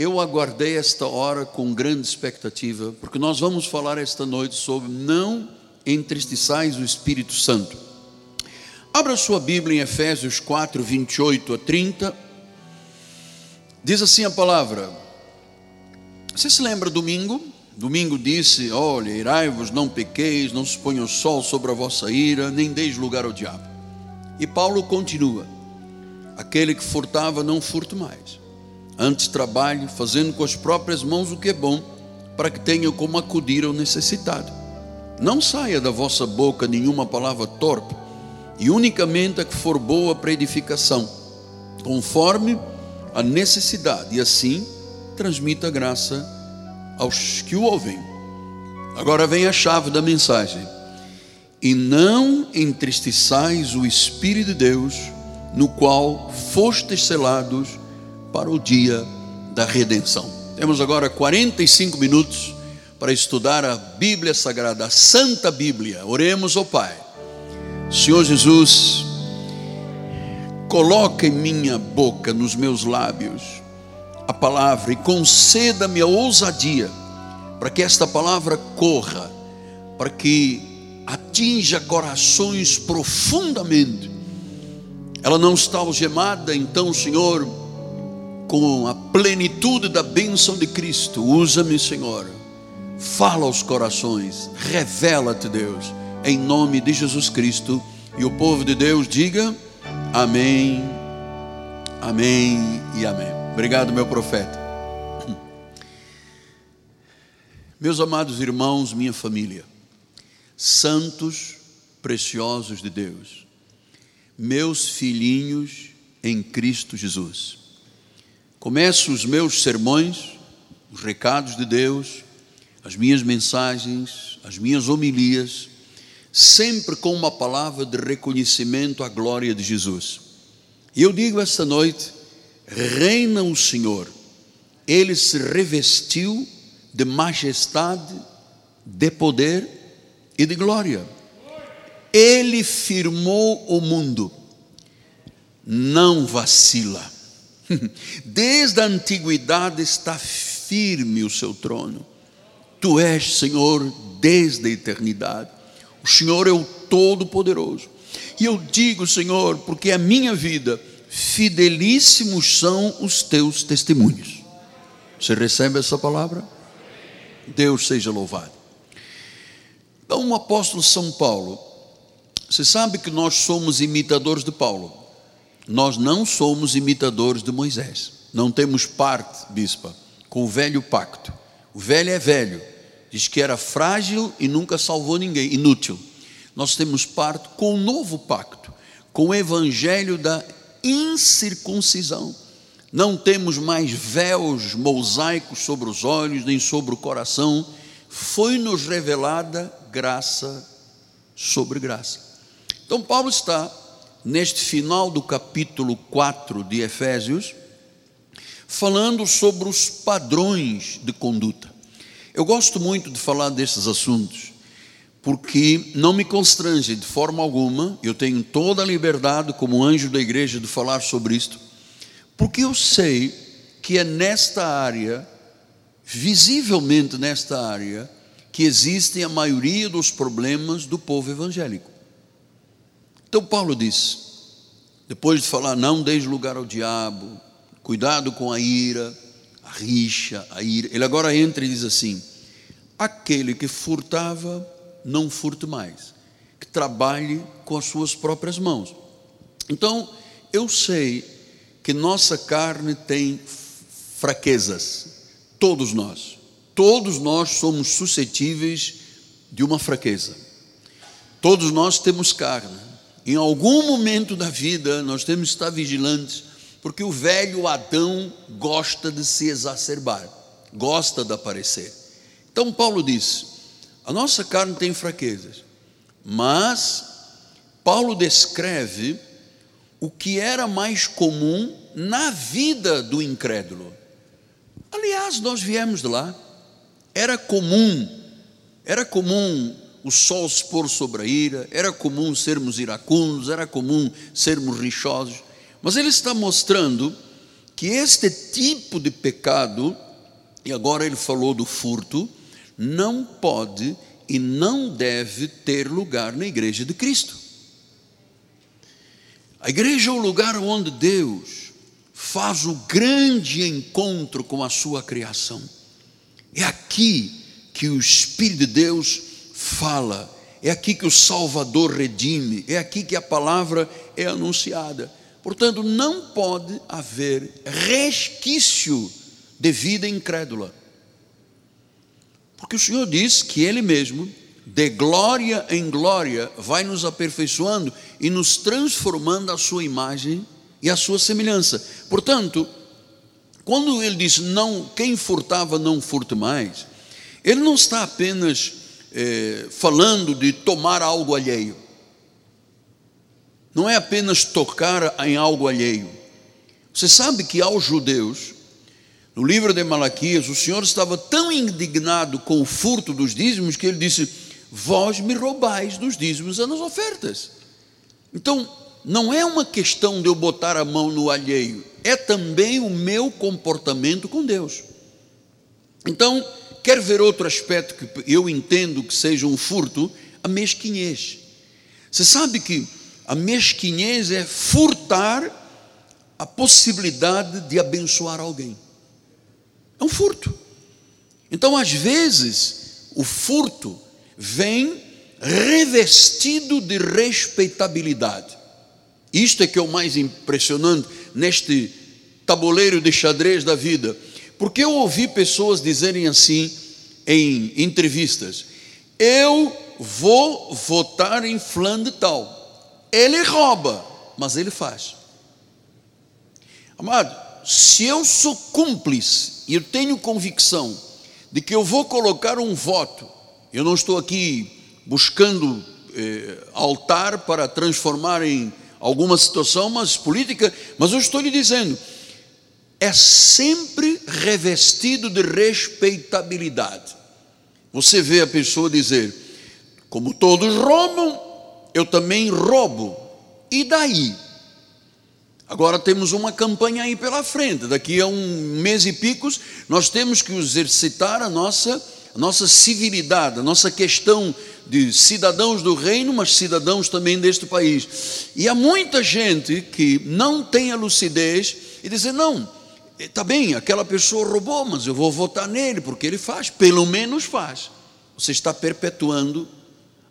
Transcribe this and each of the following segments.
eu aguardei esta hora com grande expectativa, porque nós vamos falar esta noite sobre não entristeçais o Espírito Santo. Abra sua Bíblia em Efésios 4, 28 a 30. Diz assim a palavra. Você se lembra domingo? Domingo disse: Olha, irai-vos, não pequeis, não se ponha o sol sobre a vossa ira, nem deis lugar ao diabo. E Paulo continua: Aquele que furtava, não furte mais Antes trabalhe, fazendo com as próprias mãos o que é bom, para que tenha como acudir ao necessitado. Não saia da vossa boca nenhuma palavra torpe, e unicamente a que for boa para edificação, conforme a necessidade, e assim transmita graça aos que o ouvem. Agora vem a chave da mensagem. E não entristeçais o Espírito de Deus, no qual fostes selados para o dia da redenção. Temos agora 45 minutos para estudar a Bíblia Sagrada, a Santa Bíblia. Oremos ao Pai. Senhor Jesus, coloca em minha boca, nos meus lábios, a palavra e conceda-me a ousadia para que esta palavra corra, para que atinja corações profundamente. Ela não está algemada, então, Senhor, com a plenitude da bênção de Cristo. Usa-me, Senhor. Fala aos corações, revela-te, Deus, em nome de Jesus Cristo. E o povo de Deus diga: Amém, Amém e Amém. Obrigado, meu profeta. Meus amados irmãos, minha família, santos preciosos de Deus, meus filhinhos em Cristo Jesus. Começo os meus sermões, os recados de Deus, as minhas mensagens, as minhas homilias, sempre com uma palavra de reconhecimento à glória de Jesus. E eu digo esta noite: reina o Senhor, ele se revestiu de majestade, de poder e de glória. Ele firmou o mundo, não vacila Desde a antiguidade está firme o seu trono. Tu és, Senhor, desde a eternidade. O Senhor é o Todo-Poderoso. E eu digo, Senhor, porque a minha vida, fidelíssimos são os teus testemunhos. Você recebe essa palavra? Deus seja louvado. Então, o apóstolo São Paulo, você sabe que nós somos imitadores de Paulo. Nós não somos imitadores de Moisés. Não temos parte, bispa, com o velho pacto. O velho é velho. Diz que era frágil e nunca salvou ninguém, inútil. Nós temos parte com o novo pacto, com o evangelho da incircuncisão. Não temos mais véus mosaicos sobre os olhos, nem sobre o coração. Foi-nos revelada graça sobre graça. Então, Paulo está neste final do capítulo 4 de Efésios, falando sobre os padrões de conduta. Eu gosto muito de falar desses assuntos, porque não me constrange de forma alguma, eu tenho toda a liberdade, como anjo da igreja, de falar sobre isto, porque eu sei que é nesta área, visivelmente nesta área, que existem a maioria dos problemas do povo evangélico. Então Paulo diz, depois de falar não deis lugar ao diabo, cuidado com a ira, a rixa, a ira, ele agora entra e diz assim: aquele que furtava, não furte mais, que trabalhe com as suas próprias mãos. Então, eu sei que nossa carne tem fraquezas, todos nós, todos nós somos suscetíveis de uma fraqueza, todos nós temos carne, em algum momento da vida, nós temos que estar vigilantes, porque o velho Adão gosta de se exacerbar, gosta de aparecer. Então, Paulo diz: a nossa carne tem fraquezas, mas Paulo descreve o que era mais comum na vida do incrédulo. Aliás, nós viemos de lá, era comum, era comum o sol se pôr sobre a ira, era comum sermos iracundos, era comum sermos rixosos, mas ele está mostrando que este tipo de pecado, e agora ele falou do furto, não pode e não deve ter lugar na igreja de Cristo. A igreja é o lugar onde Deus faz o grande encontro com a sua criação. É aqui que o Espírito de Deus fala, é aqui que o Salvador redime, é aqui que a palavra é anunciada. Portanto, não pode haver resquício de vida incrédula. Porque o Senhor diz que Ele mesmo, de glória em glória, vai nos aperfeiçoando e nos transformando à Sua imagem e à Sua semelhança. Portanto, quando Ele diz não, quem furtava não furte mais, Ele não está apenas eh, falando de tomar algo alheio não é apenas tocar em algo alheio. Você sabe que aos judeus, no livro de Malaquias, o Senhor estava tão indignado com o furto dos dízimos que ele disse: Vós me roubais dos dízimos e nas ofertas. Então, não é uma questão de eu botar a mão no alheio, é também o meu comportamento com Deus. Então, quer ver outro aspecto que eu entendo que seja um furto? A mesquinhez. Você sabe que a mesquinhez é furtar a possibilidade de abençoar alguém. É um furto. Então, às vezes, o furto vem revestido de respeitabilidade. Isto é que é o mais impressionante neste tabuleiro de xadrez da vida. Porque eu ouvi pessoas dizerem assim em entrevistas: eu vou votar em fulano tal. Ele rouba, mas ele faz. Amado, se eu sou cúmplice e eu tenho convicção de que eu vou colocar um voto, eu não estou aqui buscando eh, altar para transformar em alguma situação mas política, mas eu estou lhe dizendo, é sempre revestido de respeitabilidade. Você vê a pessoa dizer, como todos roubam, eu também roubo. E daí? Agora temos uma campanha aí pela frente. Daqui a um mês e picos, nós temos que exercitar a nossa, a nossa civilidade, a nossa questão de cidadãos do reino, mas cidadãos também deste país. E há muita gente que não tem a lucidez e diz: não, está bem, aquela pessoa roubou, mas eu vou votar nele, porque ele faz, pelo menos faz. Você está perpetuando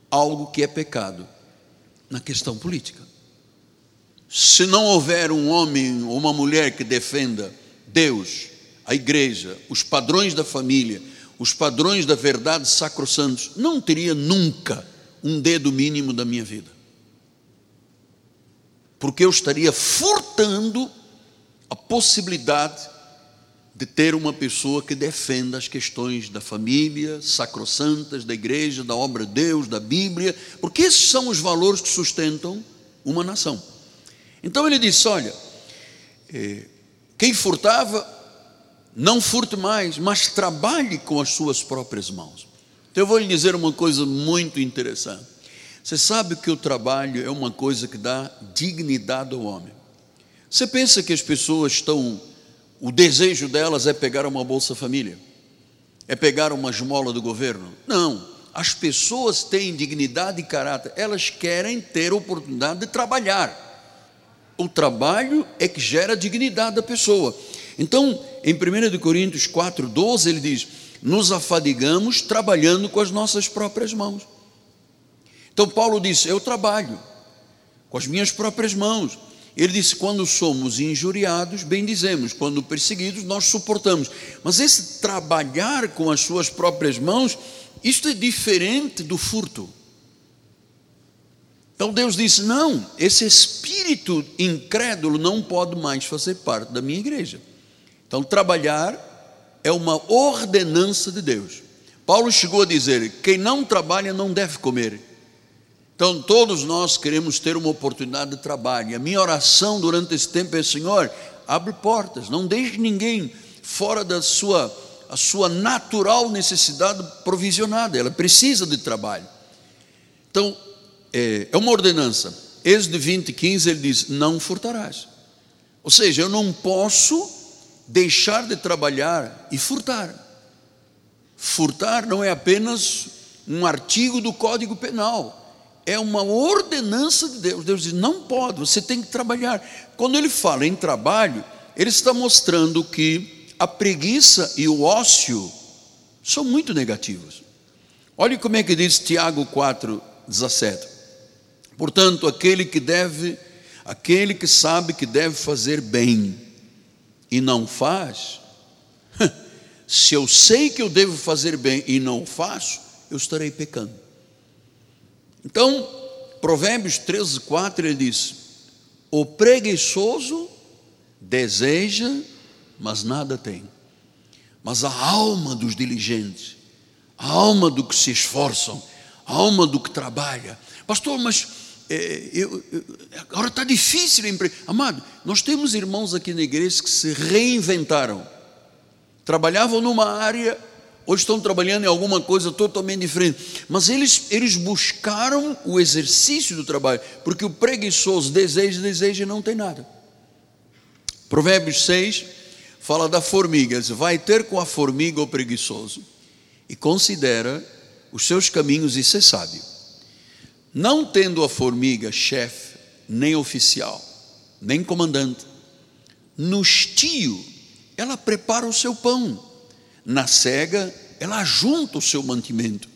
algo que é pecado na questão política. Se não houver um homem ou uma mulher que defenda Deus, a igreja, os padrões da família, os padrões da verdade sacrossantos, não teria nunca um dedo mínimo da minha vida. Porque eu estaria furtando a possibilidade de ter uma pessoa que defenda as questões da família, sacrossantas, da igreja, da obra de Deus, da Bíblia, porque esses são os valores que sustentam uma nação. Então ele disse: olha, eh, quem furtava, não furte mais, mas trabalhe com as suas próprias mãos. Então eu vou lhe dizer uma coisa muito interessante. Você sabe que o trabalho é uma coisa que dá dignidade ao homem. Você pensa que as pessoas estão o desejo delas é pegar uma Bolsa Família, é pegar uma esmola do governo. Não, as pessoas têm dignidade e caráter, elas querem ter oportunidade de trabalhar. O trabalho é que gera a dignidade da pessoa. Então, em 1 Coríntios 4, 12, ele diz: Nos afadigamos trabalhando com as nossas próprias mãos. Então, Paulo disse: Eu trabalho com as minhas próprias mãos. Ele disse: quando somos injuriados, bem dizemos, quando perseguidos, nós suportamos. Mas esse trabalhar com as suas próprias mãos, isto é diferente do furto. Então Deus disse: não, esse espírito incrédulo não pode mais fazer parte da minha igreja. Então, trabalhar é uma ordenança de Deus. Paulo chegou a dizer: quem não trabalha não deve comer. Então, todos nós queremos ter uma oportunidade de trabalho. E a minha oração durante esse tempo é: Senhor, abre portas, não deixe ninguém fora da sua, a sua natural necessidade provisionada, ela precisa de trabalho. Então, é, é uma ordenança. Êxodo 20, 15, ele diz: Não furtarás. Ou seja, eu não posso deixar de trabalhar e furtar. Furtar não é apenas um artigo do Código Penal, é uma ordenança de Deus. Deus diz: não pode, você tem que trabalhar. Quando ele fala em trabalho, ele está mostrando que a preguiça e o ócio são muito negativos. Olhe como é que diz Tiago 4, 17. Portanto, aquele que deve, aquele que sabe que deve fazer bem e não faz, se eu sei que eu devo fazer bem e não faço, eu estarei pecando. Então, Provérbios 13, 4, ele diz: O preguiçoso deseja, mas nada tem. Mas a alma dos diligentes, a alma do que se esforçam, a alma do que trabalha. Pastor, mas é, eu, eu, agora está difícil emprego. Amado, nós temos irmãos aqui na igreja que se reinventaram. Trabalhavam numa área, hoje estão trabalhando em alguma coisa totalmente diferente. Mas eles, eles buscaram o exercício do trabalho, porque o preguiçoso deseja, deseja e não tem nada. Provérbios 6 fala da formiga, diz, vai ter com a formiga o preguiçoso e considera os seus caminhos e ser sábio. Não tendo a formiga chefe, nem oficial, nem comandante, no estio ela prepara o seu pão, na cega ela junta o seu mantimento.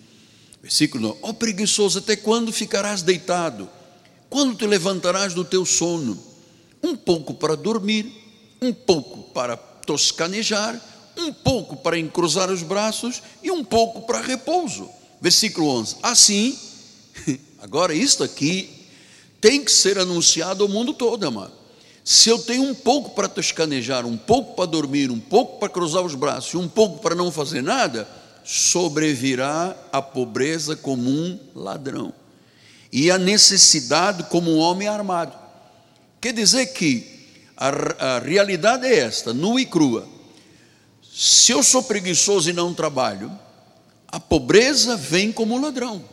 Versículo 9: Ó oh, preguiçoso, até quando ficarás deitado? Quando te levantarás do teu sono? Um pouco para dormir, um pouco para toscanejar, um pouco para encruzar os braços e um pouco para repouso. Versículo 11: Assim, agora isto aqui tem que ser anunciado ao mundo todo, amado. Se eu tenho um pouco para toscanejar, um pouco para dormir, um pouco para cruzar os braços um pouco para não fazer nada, sobrevirá a pobreza como um ladrão e a necessidade como um homem armado. Quer dizer que a, a realidade é esta, nua e crua. Se eu sou preguiçoso e não trabalho, a pobreza vem como um ladrão.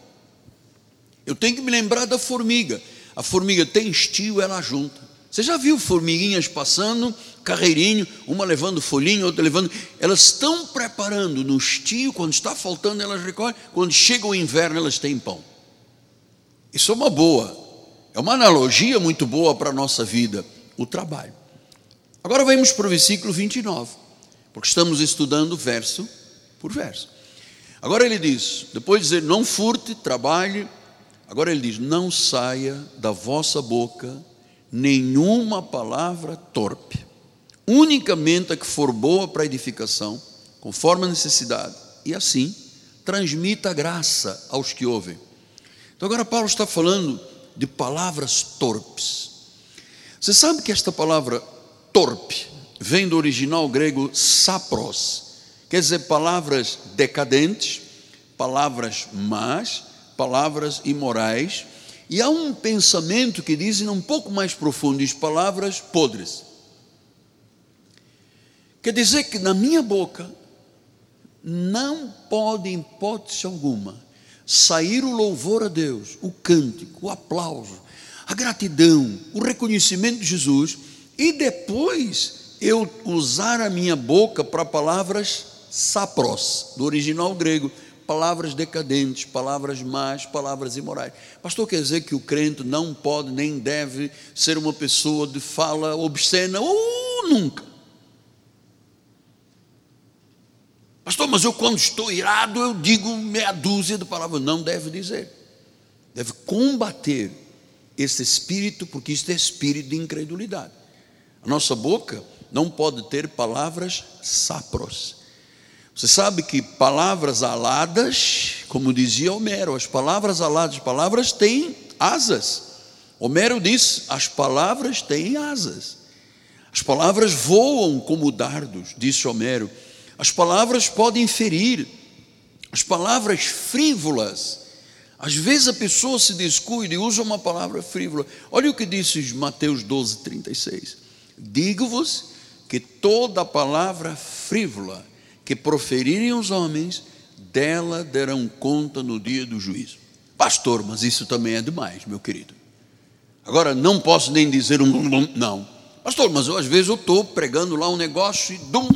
Eu tenho que me lembrar da formiga. A formiga tem estio, ela junta. Você já viu formiguinhas passando, carreirinho, uma levando folhinho, outra levando. Elas estão preparando no estio, quando está faltando, elas recolhem. Quando chega o inverno, elas têm pão. Isso é uma boa, é uma analogia muito boa para a nossa vida, o trabalho. Agora vamos para o versículo 29, porque estamos estudando verso por verso. Agora ele diz, depois de dizer, não furte, trabalhe, agora ele diz, não saia da vossa boca nenhuma palavra torpe, unicamente a que for boa para edificação, conforme a necessidade, e assim transmita graça aos que ouvem. Então agora Paulo está falando de palavras torpes. Você sabe que esta palavra torpe vem do original grego sapros, quer dizer palavras decadentes, palavras más, palavras imorais, e há um pensamento que dizem um pouco mais profundo, diz palavras podres. Quer dizer que na minha boca não pode, em hipótese alguma, sair o louvor a Deus, o cântico, o aplauso, a gratidão, o reconhecimento de Jesus, e depois eu usar a minha boca para palavras sapros, do original grego, palavras decadentes, palavras más, palavras imorais. Pastor, quer dizer que o crente não pode nem deve ser uma pessoa de fala obscena? Uh, nunca. Pastor, mas eu quando estou irado, eu digo meia dúzia de palavras. Não deve dizer. Deve combater esse espírito, porque isso é espírito de incredulidade. A nossa boca não pode ter palavras sapros você sabe que palavras aladas, como dizia Homero, as palavras aladas, as palavras têm asas. Homero diz: as palavras têm asas. As palavras voam como dardos, disse Homero. As palavras podem ferir. As palavras frívolas. Às vezes a pessoa se descuida e usa uma palavra frívola. Olha o que disse Mateus 12, 36. Digo-vos que toda palavra frívola que proferirem os homens, dela derão conta no dia do juízo. Pastor, mas isso também é demais, meu querido. Agora, não posso nem dizer um. Não. Pastor, mas eu, às vezes eu estou pregando lá um negócio e dou um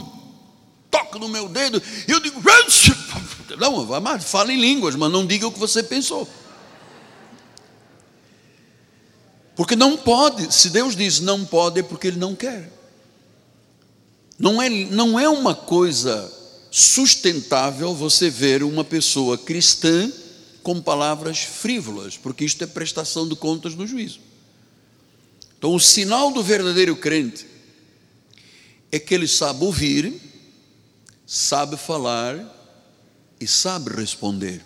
toque no meu dedo e eu digo, não, fala em línguas, mas não diga o que você pensou. Porque não pode, se Deus diz não pode, é porque Ele não quer. Não é, não é uma coisa sustentável você ver uma pessoa cristã com palavras frívolas, porque isto é prestação de contas no juízo. Então, o sinal do verdadeiro crente é que ele sabe ouvir, sabe falar e sabe responder.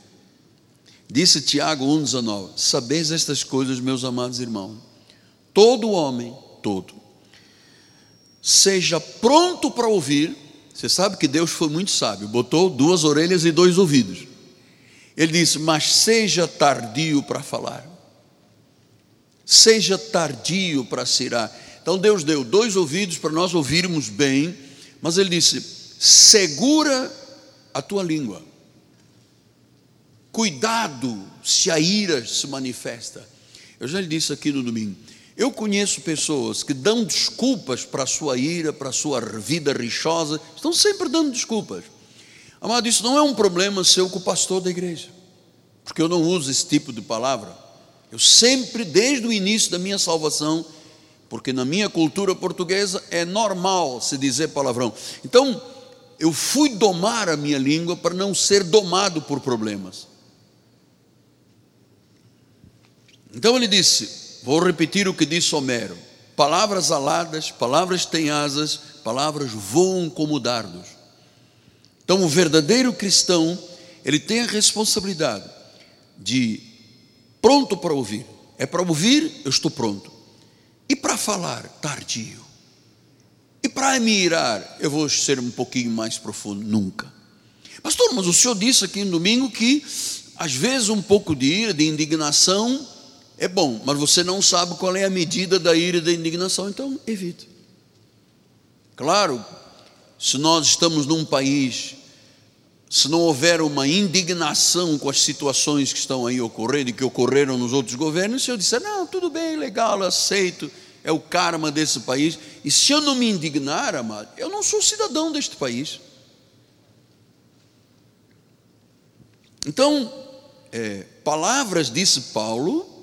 Disse Tiago 1,19: Sabeis estas coisas, meus amados irmãos, todo homem, todo, seja pronto para ouvir. Você sabe que Deus foi muito sábio, botou duas orelhas e dois ouvidos. Ele disse: Mas seja tardio para falar, seja tardio para cirar. Então Deus deu dois ouvidos para nós ouvirmos bem, mas Ele disse: segura a tua língua Cuidado se a ira se manifesta. Eu já lhe disse aqui no domingo. Eu conheço pessoas que dão desculpas para a sua ira, para a sua vida rixosa, estão sempre dando desculpas. Amado, isso não é um problema seu com o pastor da igreja, porque eu não uso esse tipo de palavra. Eu sempre, desde o início da minha salvação, porque na minha cultura portuguesa é normal se dizer palavrão. Então, eu fui domar a minha língua para não ser domado por problemas. Então ele disse: Vou repetir o que disse Homero: palavras aladas, palavras têm asas, palavras voam como dardos. Então o verdadeiro cristão, ele tem a responsabilidade de pronto para ouvir. É para ouvir, eu estou pronto. E para falar, tardio. E para me irar, eu vou ser um pouquinho mais profundo, nunca. Pastor, mas o senhor disse aqui no domingo que às vezes um pouco de ira, de indignação, é bom, mas você não sabe qual é a medida da ira e da indignação, então evite. Claro, se nós estamos num país, se não houver uma indignação com as situações que estão aí ocorrendo e que ocorreram nos outros governos, se eu disser, não, tudo bem, legal, aceito, é o karma desse país, e se eu não me indignar, amado, eu não sou cidadão deste país. Então, é, palavras, disse Paulo,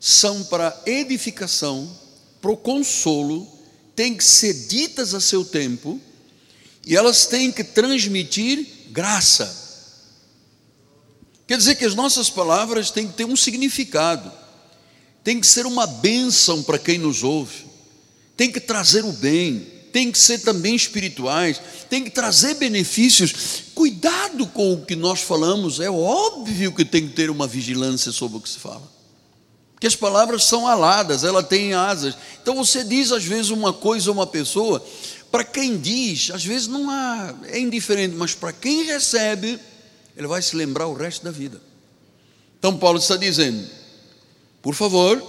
são para edificação, para o consolo, têm que ser ditas a seu tempo e elas têm que transmitir graça. Quer dizer que as nossas palavras têm que ter um significado, tem que ser uma bênção para quem nos ouve, tem que trazer o bem, tem que ser também espirituais, tem que trazer benefícios. Cuidado com o que nós falamos, é óbvio que tem que ter uma vigilância sobre o que se fala que as palavras são aladas, ela tem asas. Então você diz às vezes uma coisa a uma pessoa, para quem diz, às vezes não há, é indiferente, mas para quem recebe, ele vai se lembrar o resto da vida. Então Paulo está dizendo: por favor,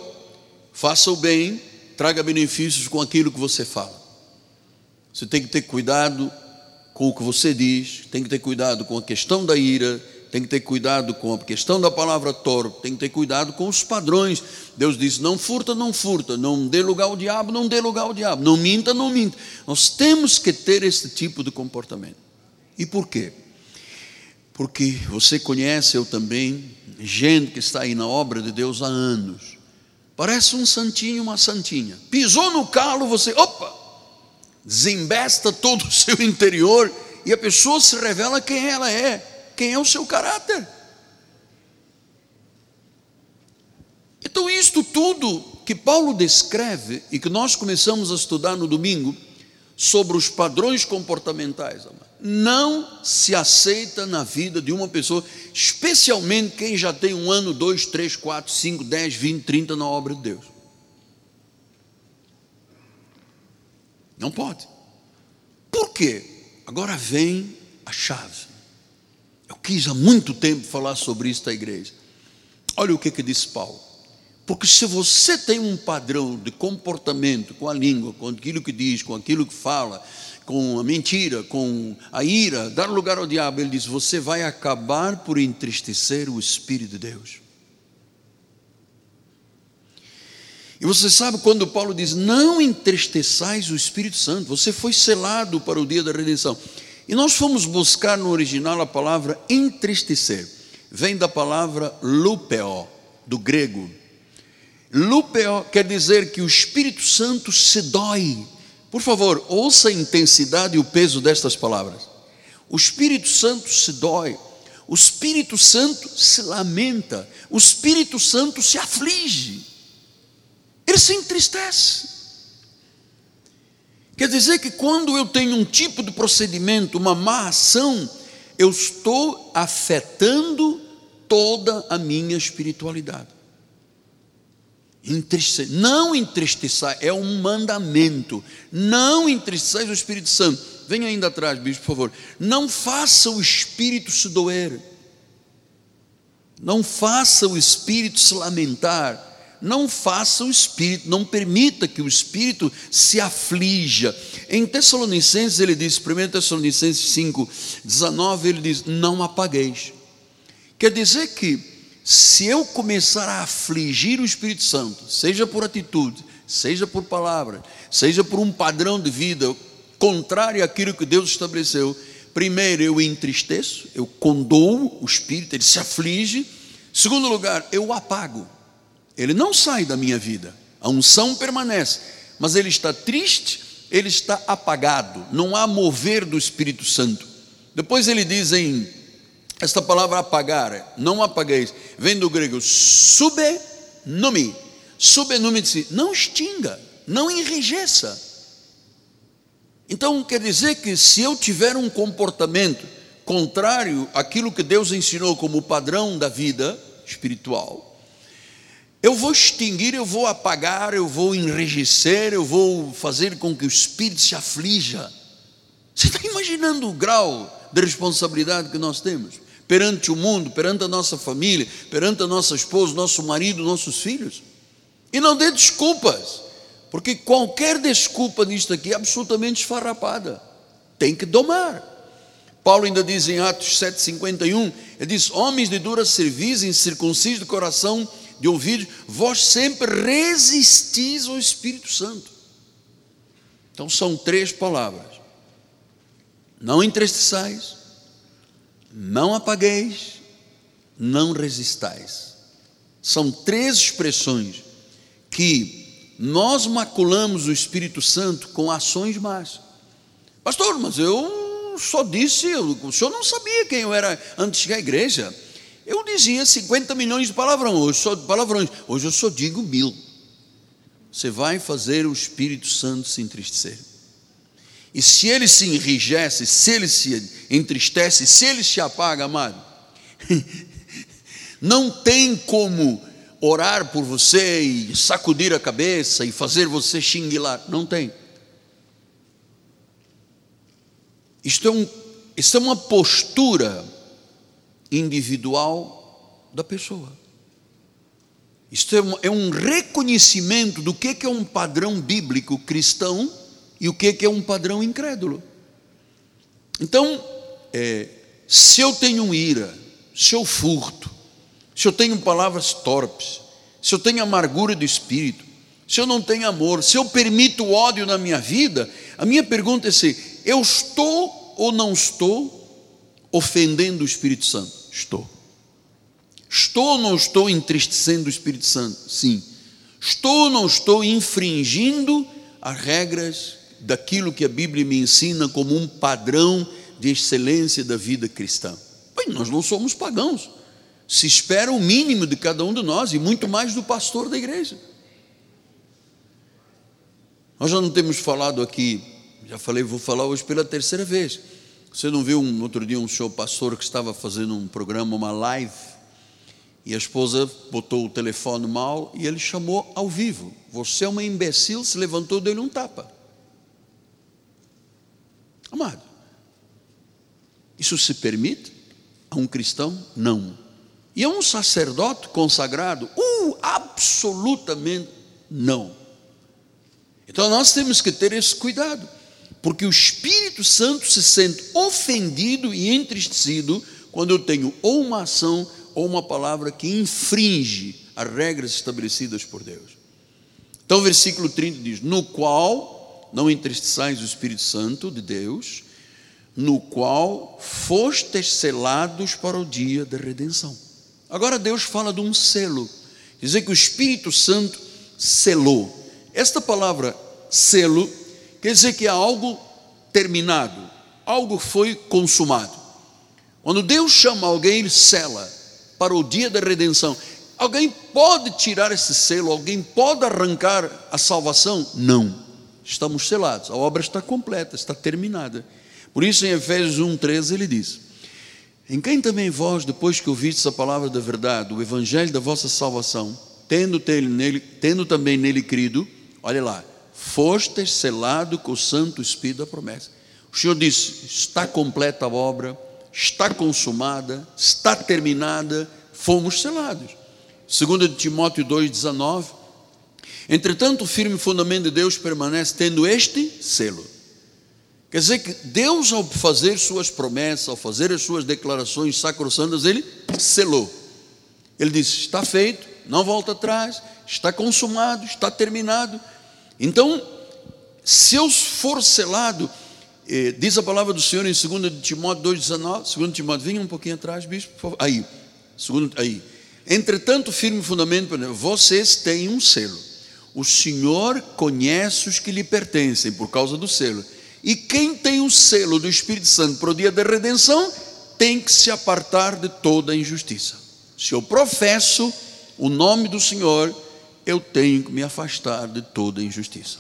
faça o bem, traga benefícios com aquilo que você fala. Você tem que ter cuidado com o que você diz, tem que ter cuidado com a questão da ira, tem que ter cuidado com a questão da palavra torpe, tem que ter cuidado com os padrões. Deus diz: não furta, não furta, não dê lugar ao diabo, não dê lugar ao diabo, não minta, não minta. Nós temos que ter esse tipo de comportamento. E por quê? Porque você conhece, eu também, gente que está aí na obra de Deus há anos. Parece um santinho, uma santinha. Pisou no calo, você, opa, desembesta todo o seu interior e a pessoa se revela quem ela é quem é o seu caráter. Então, isto tudo que Paulo descreve e que nós começamos a estudar no domingo, sobre os padrões comportamentais, não se aceita na vida de uma pessoa, especialmente quem já tem um ano, dois, três, quatro, cinco, dez, vinte, trinta na obra de Deus. Não pode. Por quê? Agora vem a chave. Eu quis há muito tempo falar sobre isso à igreja. Olha o que, que Paulo. Porque se você tem um padrão de comportamento com a língua, com aquilo que diz, com aquilo que fala, com a mentira, com a ira, dar lugar ao diabo, ele diz: você vai acabar por entristecer o Espírito de Deus. E você sabe quando Paulo diz: Não entristeçais o Espírito Santo, você foi selado para o dia da redenção. E nós fomos buscar no original a palavra entristecer, vem da palavra lupeo, do grego. Lupeo quer dizer que o Espírito Santo se dói. Por favor, ouça a intensidade e o peso destas palavras. O Espírito Santo se dói, o Espírito Santo se lamenta, o Espírito Santo se aflige ele se entristece. Quer dizer que quando eu tenho um tipo de procedimento, uma má ação, eu estou afetando toda a minha espiritualidade. Não entristecer, é um mandamento. Não entristecer o Espírito Santo. Venha ainda atrás, bispo, por favor. Não faça o Espírito se doer. Não faça o Espírito se lamentar não faça o espírito, não permita que o espírito se aflija. Em Tessalonicenses, ele diz, 1 Tessalonicenses 5, 19, ele diz: Não apagueis. Quer dizer que, se eu começar a afligir o Espírito Santo, seja por atitude, seja por palavra, seja por um padrão de vida contrário àquilo que Deus estabeleceu, primeiro eu entristeço, eu condoo o Espírito, ele se aflige. Segundo lugar, eu apago. Ele não sai da minha vida, a unção permanece, mas ele está triste, ele está apagado, não há mover do Espírito Santo. Depois ele diz em esta palavra apagar, não apagueis, vem do grego subenumi. Subenumi diz, não extinga, não enrijeça. Então quer dizer que se eu tiver um comportamento contrário àquilo que Deus ensinou como padrão da vida espiritual, eu vou extinguir, eu vou apagar, eu vou enrijecer, eu vou fazer com que o espírito se aflija. Você está imaginando o grau de responsabilidade que nós temos perante o mundo, perante a nossa família, perante a nossa esposa, nosso marido, nossos filhos? E não dê desculpas, porque qualquer desculpa nisto aqui é absolutamente esfarrapada. Tem que domar. Paulo ainda diz em Atos 7,51, ele diz: Homens de dura serviço, incircuncisos de coração, de ouvir, vós sempre resistis ao Espírito Santo. Então são três palavras: não entristeçais, não apagueis, não resistais. São três expressões que nós maculamos o Espírito Santo com ações más. Pastor, mas eu só disse, o senhor não sabia quem eu era antes à igreja. Eu dizia 50 milhões de palavrão, hoje só palavrões. Hoje eu só digo mil. Você vai fazer o Espírito Santo se entristecer. E se ele se enrijece, se ele se entristece, se ele se apaga, amado, não tem como orar por você e sacudir a cabeça e fazer você xinguilar. Não tem. Isto é, um, isto é uma postura individual da pessoa. Isto é um, é reconhecimento do que é um padrão bíblico cristão e o que é um padrão incrédulo. Então, é, se eu tenho ira, se eu furto, se eu tenho palavras torpes, se eu tenho amargura do espírito, se eu não tenho amor, se eu permito ódio na minha vida, a minha pergunta é se eu estou ou não estou ofendendo o Espírito Santo? Estou. Estou ou não estou entristecendo o Espírito Santo? Sim. Estou ou não estou infringindo as regras daquilo que a Bíblia me ensina como um padrão de excelência da vida cristã? Bem, nós não somos pagãos. Se espera o mínimo de cada um de nós e muito mais do pastor da igreja. Nós já não temos falado aqui, já falei, vou falar hoje pela terceira vez você não viu um outro dia um show pastor que estava fazendo um programa, uma live, e a esposa botou o telefone mal e ele chamou ao vivo. Você é uma imbecil, se levantou e deu-lhe um tapa. Amado, isso se permite a um cristão? Não. E a um sacerdote consagrado? Uh, absolutamente não. Então nós temos que ter esse cuidado porque o Espírito Santo se sente ofendido e entristecido quando eu tenho ou uma ação ou uma palavra que infringe as regras estabelecidas por Deus. Então, o versículo 30 diz: No qual não entristeçais o Espírito Santo de Deus, no qual fostes selados para o dia da redenção. Agora, Deus fala de um selo, dizer que o Espírito Santo selou. Esta palavra selo quer dizer que é algo terminado, algo foi consumado. Quando Deus chama alguém, ele sela para o dia da redenção. Alguém pode tirar esse selo? Alguém pode arrancar a salvação? Não. Estamos selados. A obra está completa, está terminada. Por isso, em Efésios 1,13, ele diz: Em quem também vós, depois que ouvistes a palavra da verdade, o evangelho da vossa salvação, tendo, nele, tendo também nele crido, olha lá, fostes selado com o Santo Espírito da promessa. O Senhor disse: está completa a obra, está consumada, está terminada, fomos selados. 2 Timóteo 2,19. Entretanto, o firme fundamento de Deus permanece tendo este selo. Quer dizer que Deus, ao fazer suas promessas, ao fazer as suas declarações sacrossantas, ele selou. Ele disse: está feito, não volta atrás, está consumado, está terminado. Então, se eu for selado, eh, diz a palavra do Senhor em 2 Timóteo 2,19, 2 Timóteo, venha um pouquinho atrás, bispo, aí, segundo, aí. Entretanto, firme fundamento, vocês têm um selo. O Senhor conhece os que lhe pertencem por causa do selo. E quem tem o selo do Espírito Santo para o dia da redenção, tem que se apartar de toda injustiça. Se eu professo o nome do Senhor, eu tenho que me afastar de toda injustiça.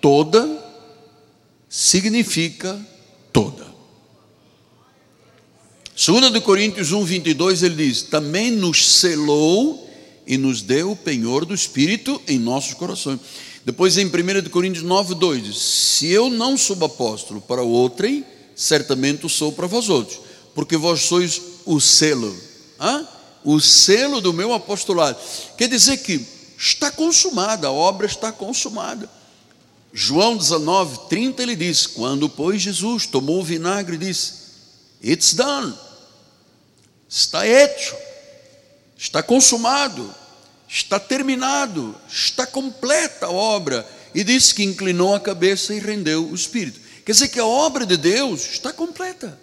Toda significa toda. 2 de Coríntios 1, 22, ele diz: Também nos selou e nos deu o penhor do Espírito em nossos corações. Depois em 1 de Coríntios 9, 2, diz, Se eu não sou apóstolo para o outrem, certamente sou para vós outros, porque vós sois o selo, ah? o selo do meu apostolado. Quer dizer que está consumada, a obra está consumada. João 19, 30, ele diz: Quando, pois, Jesus tomou o vinagre, disse: It's done está hecho, está consumado, está terminado, está completa a obra. E disse que inclinou a cabeça e rendeu o espírito. Quer dizer que a obra de Deus está completa.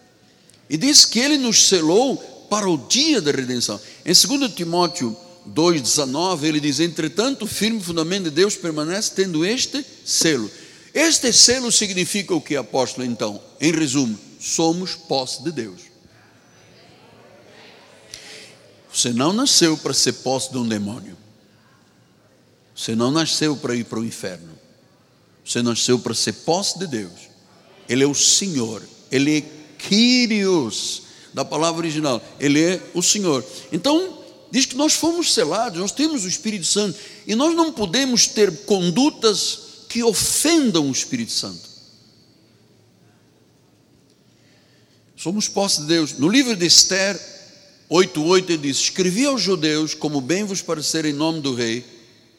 E diz que ele nos selou para o dia da redenção. Em 2 Timóteo 2,19, ele diz: Entretanto, o firme fundamento de Deus permanece tendo este selo. Este selo significa o que, apóstolo? Então, em resumo, somos posse de Deus. Você não nasceu para ser posse de um demônio. Você não nasceu para ir para o inferno. Você nasceu para ser posse de Deus. Ele é o Senhor. Ele é Kyrios, da palavra original. Ele é o Senhor. Então, diz que nós fomos selados, nós temos o Espírito Santo. E nós não podemos ter condutas que ofendam o Espírito Santo. Somos posse de Deus. No livro de Esther, 8,8 ele diz: Escrevi aos judeus como bem vos parecer em nome do rei,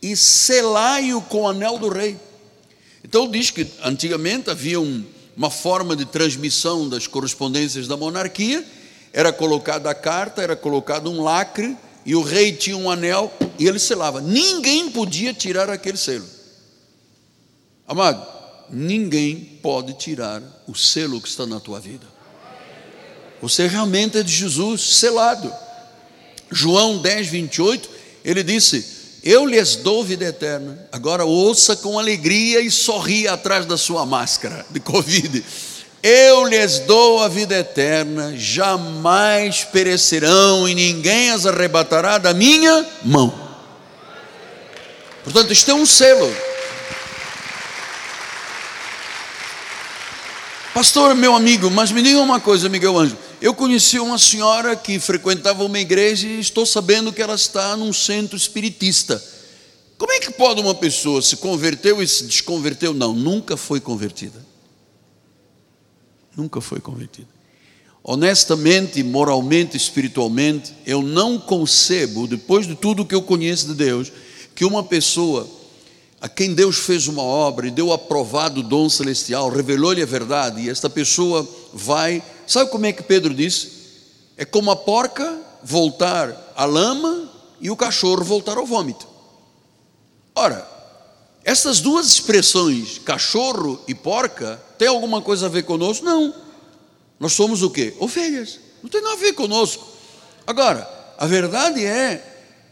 e selai-o com o anel do rei. Então diz que antigamente havia um, uma forma de transmissão das correspondências da monarquia, era colocada a carta, era colocado um lacre, e o rei tinha um anel e ele selava. Ninguém podia tirar aquele selo. Amado, ninguém pode tirar o selo que está na tua vida. Você realmente é de Jesus, selado. João 10, 28, ele disse: Eu lhes dou vida eterna. Agora ouça com alegria e sorria atrás da sua máscara de Covid. Eu lhes dou a vida eterna, jamais perecerão e ninguém as arrebatará da minha mão. Portanto, isto é um selo. Pastor, meu amigo, mas me diga uma coisa, Miguel Anjo. Eu conheci uma senhora que frequentava uma igreja e estou sabendo que ela está num centro espiritista. Como é que pode uma pessoa se converteu e se desconverteu? Não, nunca foi convertida. Nunca foi convertida. Honestamente, moralmente, espiritualmente, eu não concebo, depois de tudo que eu conheço de Deus, que uma pessoa a quem Deus fez uma obra e deu aprovado o dom celestial, revelou-lhe a verdade, e esta pessoa vai Sabe como é que Pedro disse? É como a porca voltar à lama e o cachorro voltar ao vômito. Ora, Essas duas expressões, cachorro e porca, tem alguma coisa a ver conosco? Não. Nós somos o quê? Ovelhas. Não tem nada a ver conosco. Agora, a verdade é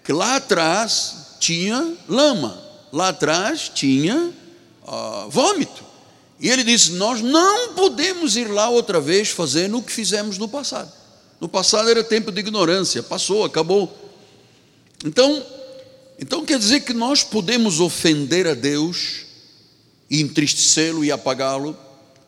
que lá atrás tinha lama, lá atrás tinha uh, vômito. E ele disse: Nós não podemos ir lá outra vez fazendo o que fizemos no passado. No passado era tempo de ignorância, passou, acabou. Então, então quer dizer que nós podemos ofender a Deus e entristecê-lo e apagá-lo?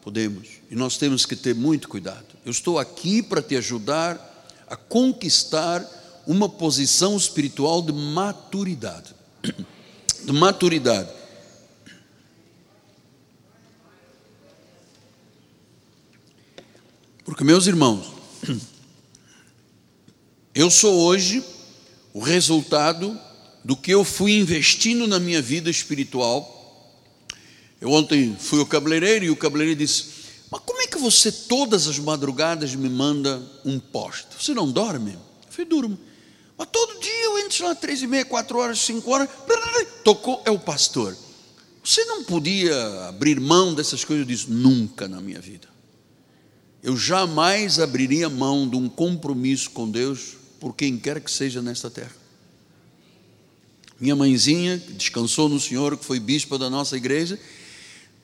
Podemos. E nós temos que ter muito cuidado. Eu estou aqui para te ajudar a conquistar uma posição espiritual de maturidade. De maturidade. Porque, meus irmãos, eu sou hoje o resultado do que eu fui investindo na minha vida espiritual. Eu ontem fui ao cabeleireiro e o cabeleireiro disse: Mas como é que você todas as madrugadas me manda um poste? Você não dorme? Eu falei: Durmo. Mas todo dia eu entro lá três e meia, quatro horas, cinco horas, tocou, é o pastor. Você não podia abrir mão dessas coisas? Eu disse: Nunca na minha vida. Eu jamais abriria mão de um compromisso com Deus por quem quer que seja nesta terra. Minha mãezinha, que descansou no Senhor, que foi bispa da nossa igreja,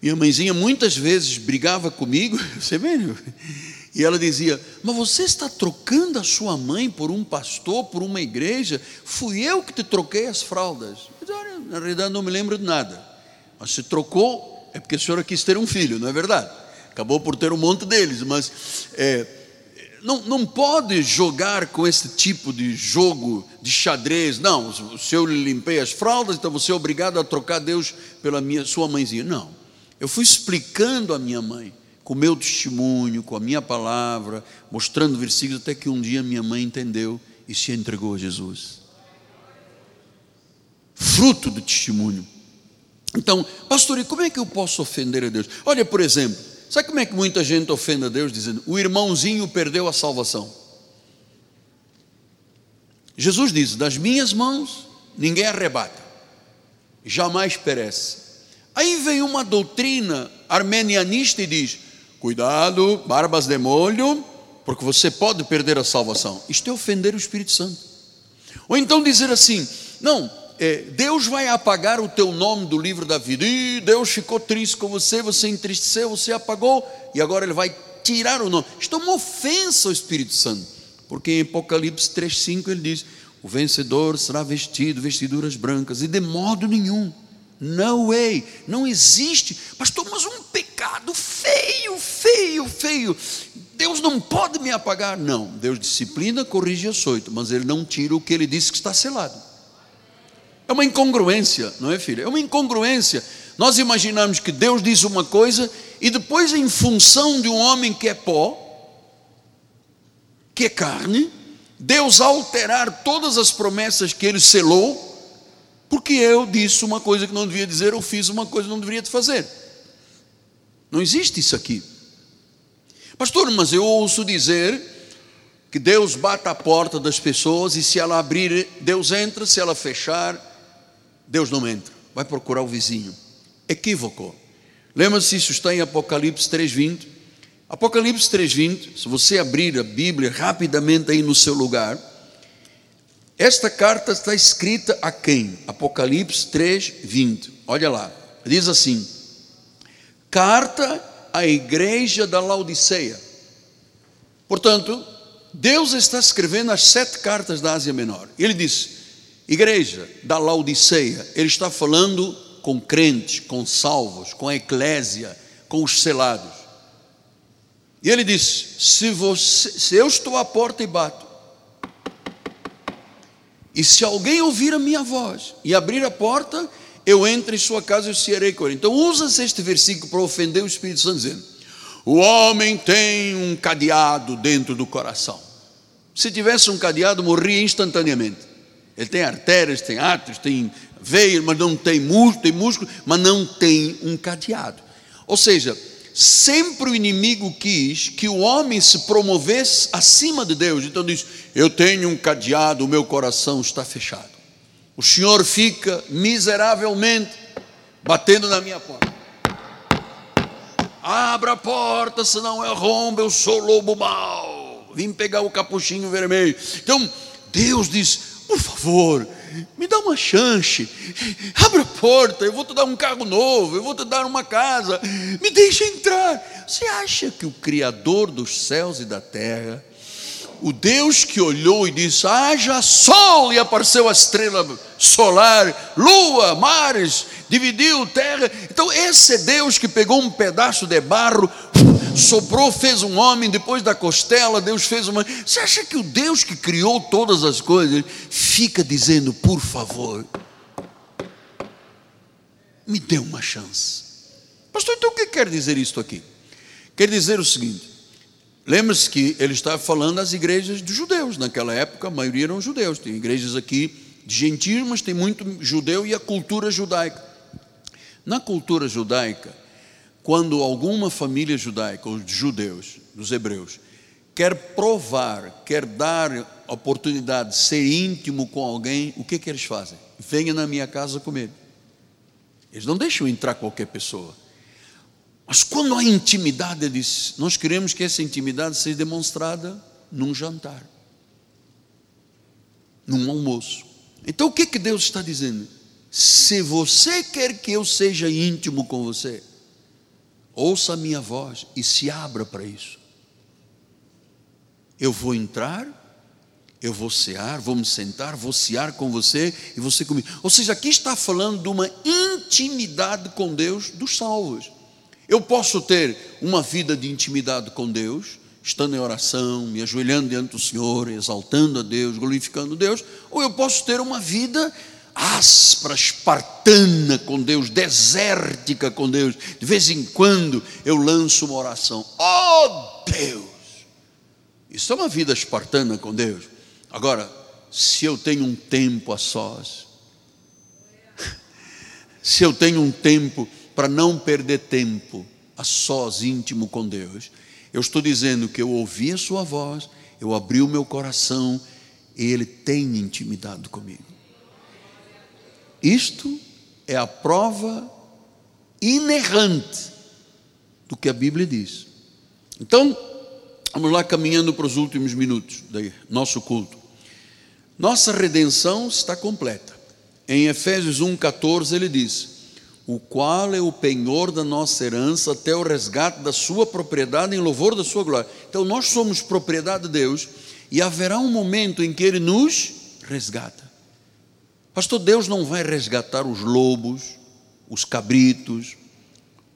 minha mãezinha muitas vezes brigava comigo, você vê, e ela dizia: Mas você está trocando a sua mãe por um pastor, por uma igreja? Fui eu que te troquei as fraldas. Eu disse, Olha, na realidade não me lembro de nada. Mas se trocou, é porque a senhora quis ter um filho, não é verdade? Acabou por ter um monte deles, mas é, não, não pode jogar com esse tipo de jogo de xadrez. Não, se eu limpei as fraldas, então você é obrigado a trocar Deus pela minha, sua mãezinha. Não. Eu fui explicando à minha mãe com o meu testemunho, com a minha palavra, mostrando versículos, até que um dia minha mãe entendeu e se entregou a Jesus. Fruto do testemunho. Então, pastor, e como é que eu posso ofender a Deus? Olha, por exemplo, sabe como é que muita gente ofende a Deus dizendo: o irmãozinho perdeu a salvação? Jesus diz: das minhas mãos ninguém arrebata, jamais perece. Aí vem uma doutrina armenianista e diz: Cuidado, barbas de molho, porque você pode perder a salvação. Isto é ofender o Espírito Santo. Ou então dizer assim: não, é, Deus vai apagar o teu nome do livro da vida. E Deus ficou triste com você, você entristeceu, você apagou, e agora Ele vai tirar o nome. Isto é uma ofensa ao Espírito Santo, porque em Apocalipse 3,5 ele diz: O vencedor será vestido, vestiduras brancas, e de modo nenhum no way, não existe. Pastor, mas um pecado feio, feio, feio. Deus não pode me apagar. Não, Deus disciplina, corrige e açoita, mas Ele não tira o que Ele disse que está selado. É uma incongruência, não é, filha? É uma incongruência. Nós imaginamos que Deus diz uma coisa e depois, em função de um homem que é pó, que é carne, Deus alterar todas as promessas que Ele selou porque eu disse uma coisa que não devia dizer, ou fiz uma coisa que não deveria fazer. Não existe isso aqui. Pastor, mas eu ouço dizer que Deus bate a porta das pessoas e se ela abrir, Deus entra, se ela fechar, Deus não entra. Vai procurar o vizinho. Equívoco. Lembra-se, isso está em Apocalipse 3,20. Apocalipse 3,20, se você abrir a Bíblia rapidamente aí no seu lugar, esta carta está escrita a quem? Apocalipse 3, 20. Olha lá. Diz assim: Carta à igreja da Laodiceia. Portanto, Deus está escrevendo as sete cartas da Ásia Menor. Ele diz: Igreja da Laodiceia. Ele está falando com crentes, com salvos, com a eclésia, com os selados. E ele diz: se, você, se eu estou à porta e bato, e se alguém ouvir a minha voz e abrir a porta, eu entro em sua casa e serei com ele. Então usa-se este versículo para ofender o Espírito Santo, dizendo: O homem tem um cadeado dentro do coração. Se tivesse um cadeado, morria instantaneamente. Ele tem artérias, tem átrios, tem veias, mas não tem músculo, tem músculo, mas não tem um cadeado. Ou seja, sempre o inimigo quis que o homem se promovesse acima de Deus. Então diz: Eu tenho um cadeado, o meu coração está fechado. O Senhor fica miseravelmente batendo na minha porta. Abra a porta, senão é romba, eu sou lobo mau. Vim pegar o capuchinho vermelho. Então, Deus diz: por favor, me dá uma chance, abra a porta, eu vou te dar um carro novo, eu vou te dar uma casa, me deixa entrar. Você acha que o Criador dos céus e da terra, o Deus que olhou e disse: haja sol, e apareceu a estrela solar, lua, mares, dividiu terra. Então, esse é Deus que pegou um pedaço de barro, soprou, fez um homem, depois da costela, Deus fez uma. Você acha que o Deus que criou todas as coisas fica dizendo, por favor, me dê uma chance? Pastor, então o que quer dizer isto aqui? Quer dizer o seguinte: lembre-se que ele estava falando às igrejas dos judeus, naquela época a maioria eram judeus, tem igrejas aqui de gentios, mas tem muito judeu e a cultura judaica. Na cultura judaica, quando alguma família judaica, os judeus, dos hebreus, quer provar, quer dar oportunidade de ser íntimo com alguém, o que, que eles fazem? Venha na minha casa comer. Eles não deixam entrar qualquer pessoa. Mas quando há intimidade, eles, nós queremos que essa intimidade seja demonstrada num jantar, num almoço. Então o que, que Deus está dizendo? Se você quer que eu seja íntimo com você, ouça a minha voz e se abra para isso. Eu vou entrar, eu vou cear, vou me sentar, vou cear com você e você comigo. Ou seja, aqui está falando de uma intimidade com Deus dos salvos. Eu posso ter uma vida de intimidade com Deus, estando em oração, me ajoelhando diante do Senhor, exaltando a Deus, glorificando Deus, ou eu posso ter uma vida áspera, espartana com Deus, desértica com Deus. De vez em quando eu lanço uma oração. Oh Deus! Isso é uma vida espartana com Deus. Agora, se eu tenho um tempo a sós, se eu tenho um tempo para não perder tempo a sós íntimo com Deus, eu estou dizendo que eu ouvi a sua voz, eu abri o meu coração e ele tem intimidade comigo. Isto é a prova inerrante do que a Bíblia diz. Então, vamos lá caminhando para os últimos minutos do nosso culto. Nossa redenção está completa. Em Efésios 1,14 ele diz: O qual é o penhor da nossa herança até o resgate da sua propriedade em louvor da sua glória. Então nós somos propriedade de Deus e haverá um momento em que ele nos resgata. Pastor, Deus não vai resgatar os lobos, os cabritos,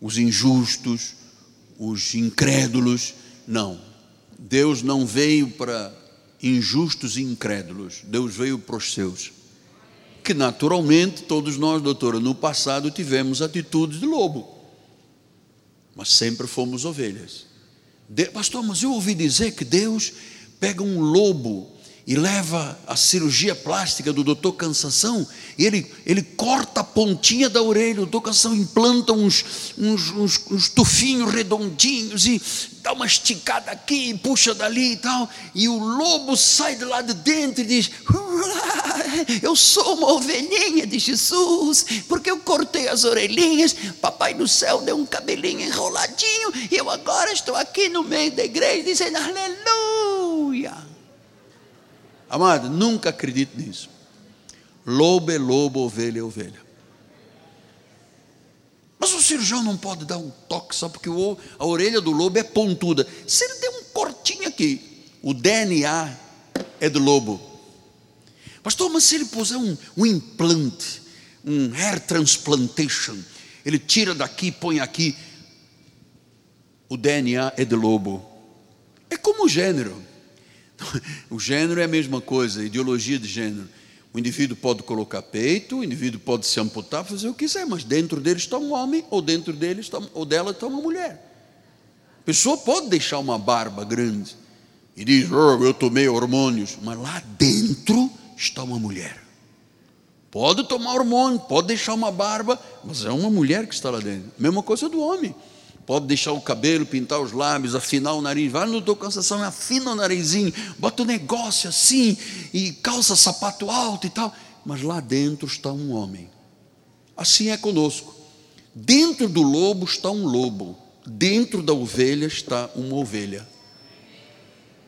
os injustos, os incrédulos. Não. Deus não veio para injustos e incrédulos. Deus veio para os seus. Que naturalmente todos nós, doutora, no passado tivemos atitudes de lobo. Mas sempre fomos ovelhas. De, pastor, mas eu ouvi dizer que Deus pega um lobo e leva a cirurgia plástica do doutor Cansação, e ele, ele corta a pontinha da orelha, o doutor Cansação implanta uns, uns, uns, uns tufinhos redondinhos e dá uma esticada aqui, puxa dali e tal, e o lobo sai de lá de dentro e diz: Eu sou uma ovelhinha de Jesus, porque eu cortei as orelhinhas, papai do céu deu um cabelinho enroladinho, e eu agora estou aqui no meio da igreja dizendo aleluia. Amado, nunca acredite nisso. Lobo é lobo, ovelha é ovelha. Mas o cirurgião não pode dar um toque só porque a orelha do lobo é pontuda. Se ele der um cortinho aqui, o DNA é do lobo. Pastor, mas se ele puser um, um implante, um hair transplantation, ele tira daqui, põe aqui, o DNA é do lobo. É como o gênero. O gênero é a mesma coisa, a ideologia de gênero. O indivíduo pode colocar peito, o indivíduo pode se amputar, fazer o que quiser, mas dentro dele está um homem, ou dentro dele está, ou dela está uma mulher. A pessoa pode deixar uma barba grande e diz, oh, eu tomei hormônios, mas lá dentro está uma mulher. Pode tomar hormônio, pode deixar uma barba, mas é uma mulher que está lá dentro. Mesma coisa do homem. Pode deixar o cabelo, pintar os lábios, afinar o nariz. Vai no doutor Cansação, afina o narizinho, bota o um negócio assim, e calça sapato alto e tal. Mas lá dentro está um homem. Assim é conosco. Dentro do lobo está um lobo, dentro da ovelha está uma ovelha.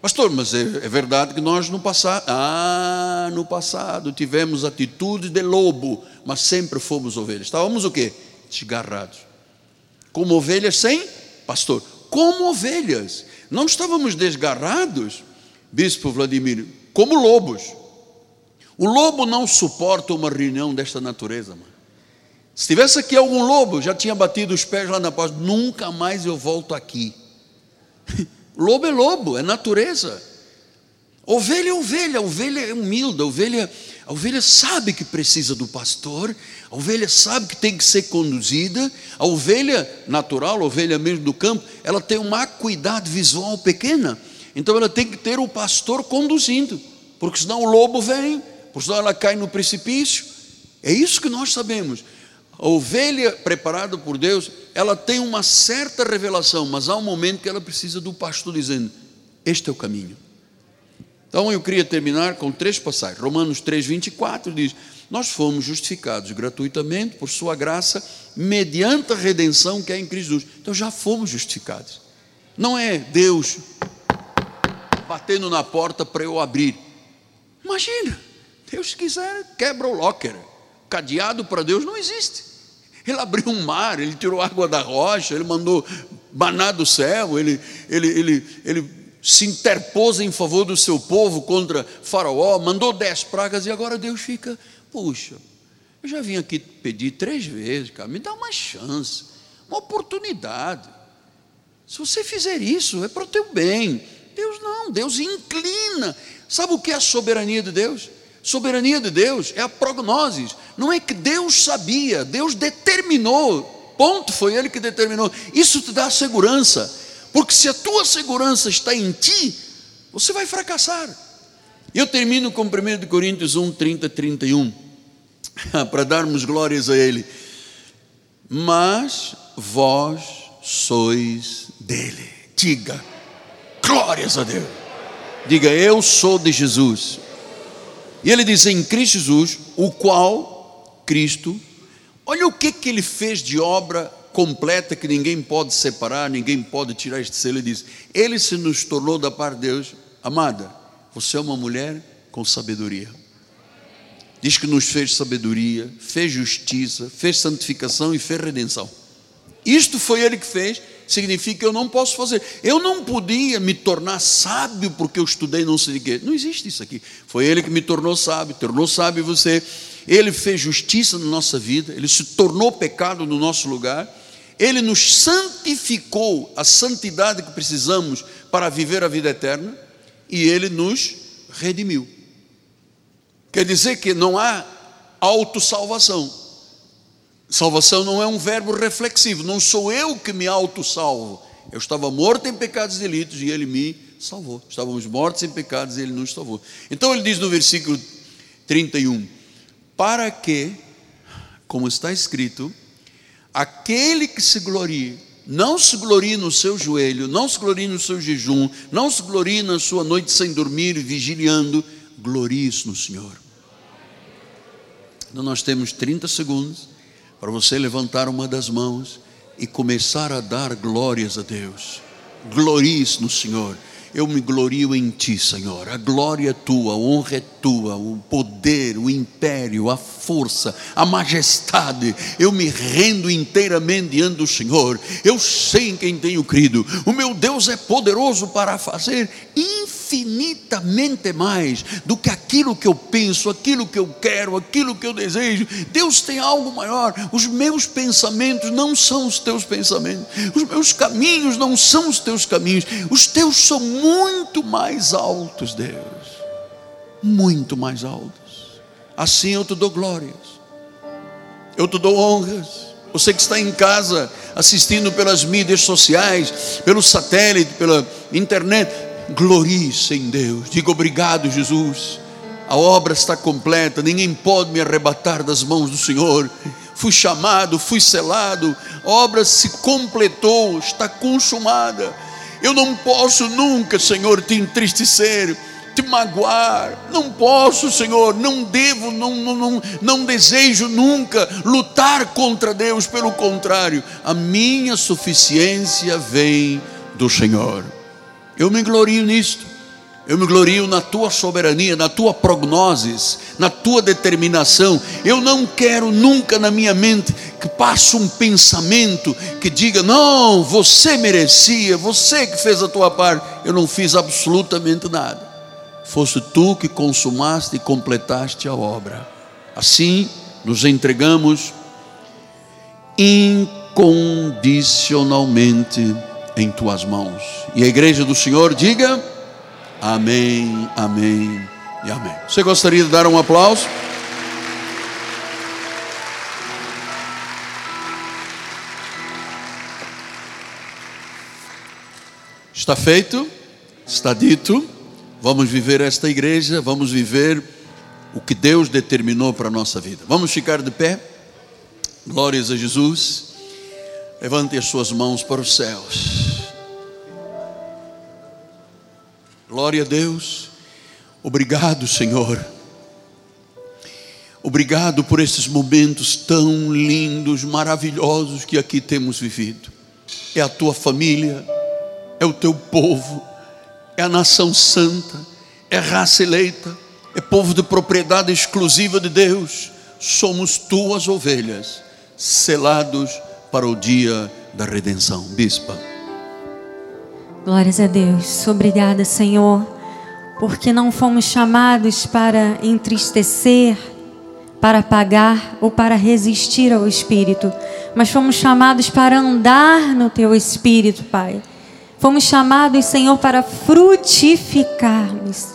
Pastor, mas é, é, verdade que nós no passado, ah, no passado tivemos atitude de lobo, mas sempre fomos ovelhas. Estávamos o quê? Desgarrados. Como ovelhas sem pastor. Como ovelhas. Não estávamos desgarrados, Bispo Vladimir, como lobos. O lobo não suporta uma reunião desta natureza, mano. Se tivesse aqui algum lobo, já tinha batido os pés lá na porta, nunca mais eu volto aqui. Lobo é lobo, é natureza. Ovelha é ovelha, ovelha é humilde, ovelha, a ovelha sabe que precisa do pastor, a ovelha sabe que tem que ser conduzida, a ovelha natural, a ovelha mesmo do campo, ela tem uma acuidade visual pequena, então ela tem que ter o pastor conduzindo, porque senão o lobo vem, porque senão ela cai no precipício. É isso que nós sabemos. A ovelha preparada por Deus, ela tem uma certa revelação, mas há um momento que ela precisa do pastor dizendo: Este é o caminho. Então eu queria terminar com três passagens. Romanos 3, 24 diz: Nós fomos justificados gratuitamente por Sua graça, mediante a redenção que é em Cristo Jesus. Então já fomos justificados. Não é Deus batendo na porta para eu abrir. Imagina, Deus quiser, quebra o locker. Cadeado para Deus não existe. Ele abriu um mar, ele tirou água da rocha, ele mandou maná do céu, ele, ele, ele, ele se interpôs em favor do seu povo contra Faraó, mandou dez pragas e agora Deus fica, puxa, eu já vim aqui pedir três vezes, cara, me dá uma chance, uma oportunidade. Se você fizer isso, é para o teu bem. Deus não, Deus inclina. Sabe o que é a soberania de Deus? Soberania de Deus é a prognose. Não é que Deus sabia, Deus determinou. Ponto, foi Ele que determinou. Isso te dá segurança, porque se a tua segurança está em ti, você vai fracassar. Eu termino com 1 Coríntios 1, 30, 31, para darmos glórias a Ele. Mas vós sois dele. Diga, glórias a Deus. Diga, eu sou de Jesus. E ele diz em Cristo Jesus, o qual, Cristo, olha o que, que ele fez de obra completa que ninguém pode separar, ninguém pode tirar este selo. Ele diz: Ele se nos tornou da parte de Deus, amada, você é uma mulher com sabedoria. Diz que nos fez sabedoria, fez justiça, fez santificação e fez redenção. Isto foi Ele que fez, significa que eu não posso fazer. Eu não podia me tornar sábio porque eu estudei não sei de quê. Não existe isso aqui. Foi Ele que me tornou sábio, tornou sábio você. Ele fez justiça na nossa vida, Ele se tornou pecado no nosso lugar. Ele nos santificou a santidade que precisamos para viver a vida eterna e Ele nos redimiu. Quer dizer que não há autossalvação. Salvação não é um verbo reflexivo, não sou eu que me auto-salvo. Eu estava morto em pecados e delitos e ele me salvou. Estávamos mortos em pecados e ele nos salvou. Então ele diz no versículo 31: Para que, como está escrito, aquele que se glorie, não se glorie no seu joelho, não se glorie no seu jejum, não se glorie na sua noite sem dormir, vigiliando, glorie-se no Senhor. Então nós temos 30 segundos para você levantar uma das mãos e começar a dar glórias a Deus. Glories no Senhor. Eu me glorio em Ti, Senhor. A glória é Tua, a honra é Tua, o poder, o império, a força, a majestade. Eu me rendo inteiramente diante do Senhor. Eu sei em quem tenho crido. O meu Deus é poderoso para fazer mais do que aquilo que eu penso, aquilo que eu quero, aquilo que eu desejo. Deus tem algo maior. Os meus pensamentos não são os teus pensamentos, os meus caminhos não são os teus caminhos, os teus são muito mais altos, Deus, muito mais altos. Assim eu te dou glórias, eu te dou honras. Você que está em casa assistindo pelas mídias sociais, pelo satélite, pela internet, glorie-se em Deus. Diga obrigado, Jesus. A obra está completa, ninguém pode me arrebatar das mãos do Senhor. Fui chamado, fui selado, a obra se completou, está consumada. Eu não posso nunca, Senhor, te entristecer, te magoar. Não posso, Senhor, não devo, não, não, não, não desejo nunca lutar contra Deus. Pelo contrário, a minha suficiência vem do Senhor. Eu me glorio nisto. Eu me glorio na tua soberania, na tua prognoses, na tua determinação. Eu não quero nunca na minha mente que passe um pensamento que diga: não, você merecia, você que fez a tua parte. Eu não fiz absolutamente nada. Fosse tu que consumaste e completaste a obra. Assim, nos entregamos incondicionalmente em tuas mãos. E a igreja do Senhor diga: Amém, amém e amém. Você gostaria de dar um aplauso? Está feito, está dito. Vamos viver esta igreja, vamos viver o que Deus determinou para a nossa vida. Vamos ficar de pé. Glórias a Jesus. Levante as suas mãos para os céus. Glória a Deus. Obrigado, Senhor. Obrigado por esses momentos tão lindos, maravilhosos que aqui temos vivido. É a tua família, é o teu povo, é a nação santa, é raça eleita, é povo de propriedade exclusiva de Deus. Somos tuas ovelhas, selados para o dia da redenção. Bispa. Glórias a Deus. Obrigada, Senhor, porque não fomos chamados para entristecer, para apagar ou para resistir ao Espírito, mas fomos chamados para andar no Teu Espírito, Pai. Fomos chamados, Senhor, para frutificarmos.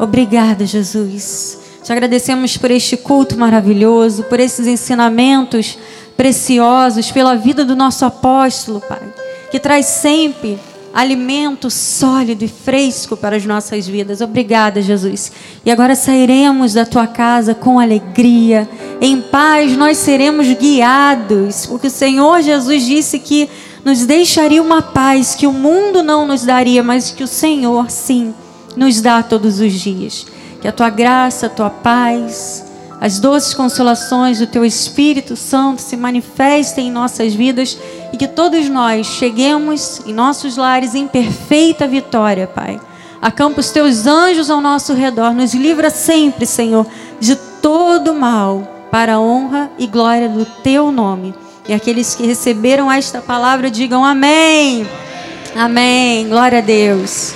Obrigada, Jesus. Te agradecemos por este culto maravilhoso, por esses ensinamentos preciosos, pela vida do nosso apóstolo, Pai, que traz sempre alimento sólido e fresco para as nossas vidas. Obrigada, Jesus. E agora sairemos da tua casa com alegria, em paz nós seremos guiados, porque o Senhor Jesus disse que nos deixaria uma paz que o mundo não nos daria, mas que o Senhor sim nos dá todos os dias. Que a tua graça, a tua paz, as doces consolações do Teu Espírito Santo se manifestem em nossas vidas e que todos nós cheguemos em nossos lares em perfeita vitória, Pai. Acampa os Teus anjos ao nosso redor, nos livra sempre, Senhor, de todo mal, para a honra e glória do Teu nome. E aqueles que receberam esta palavra digam amém. Amém. Glória a Deus.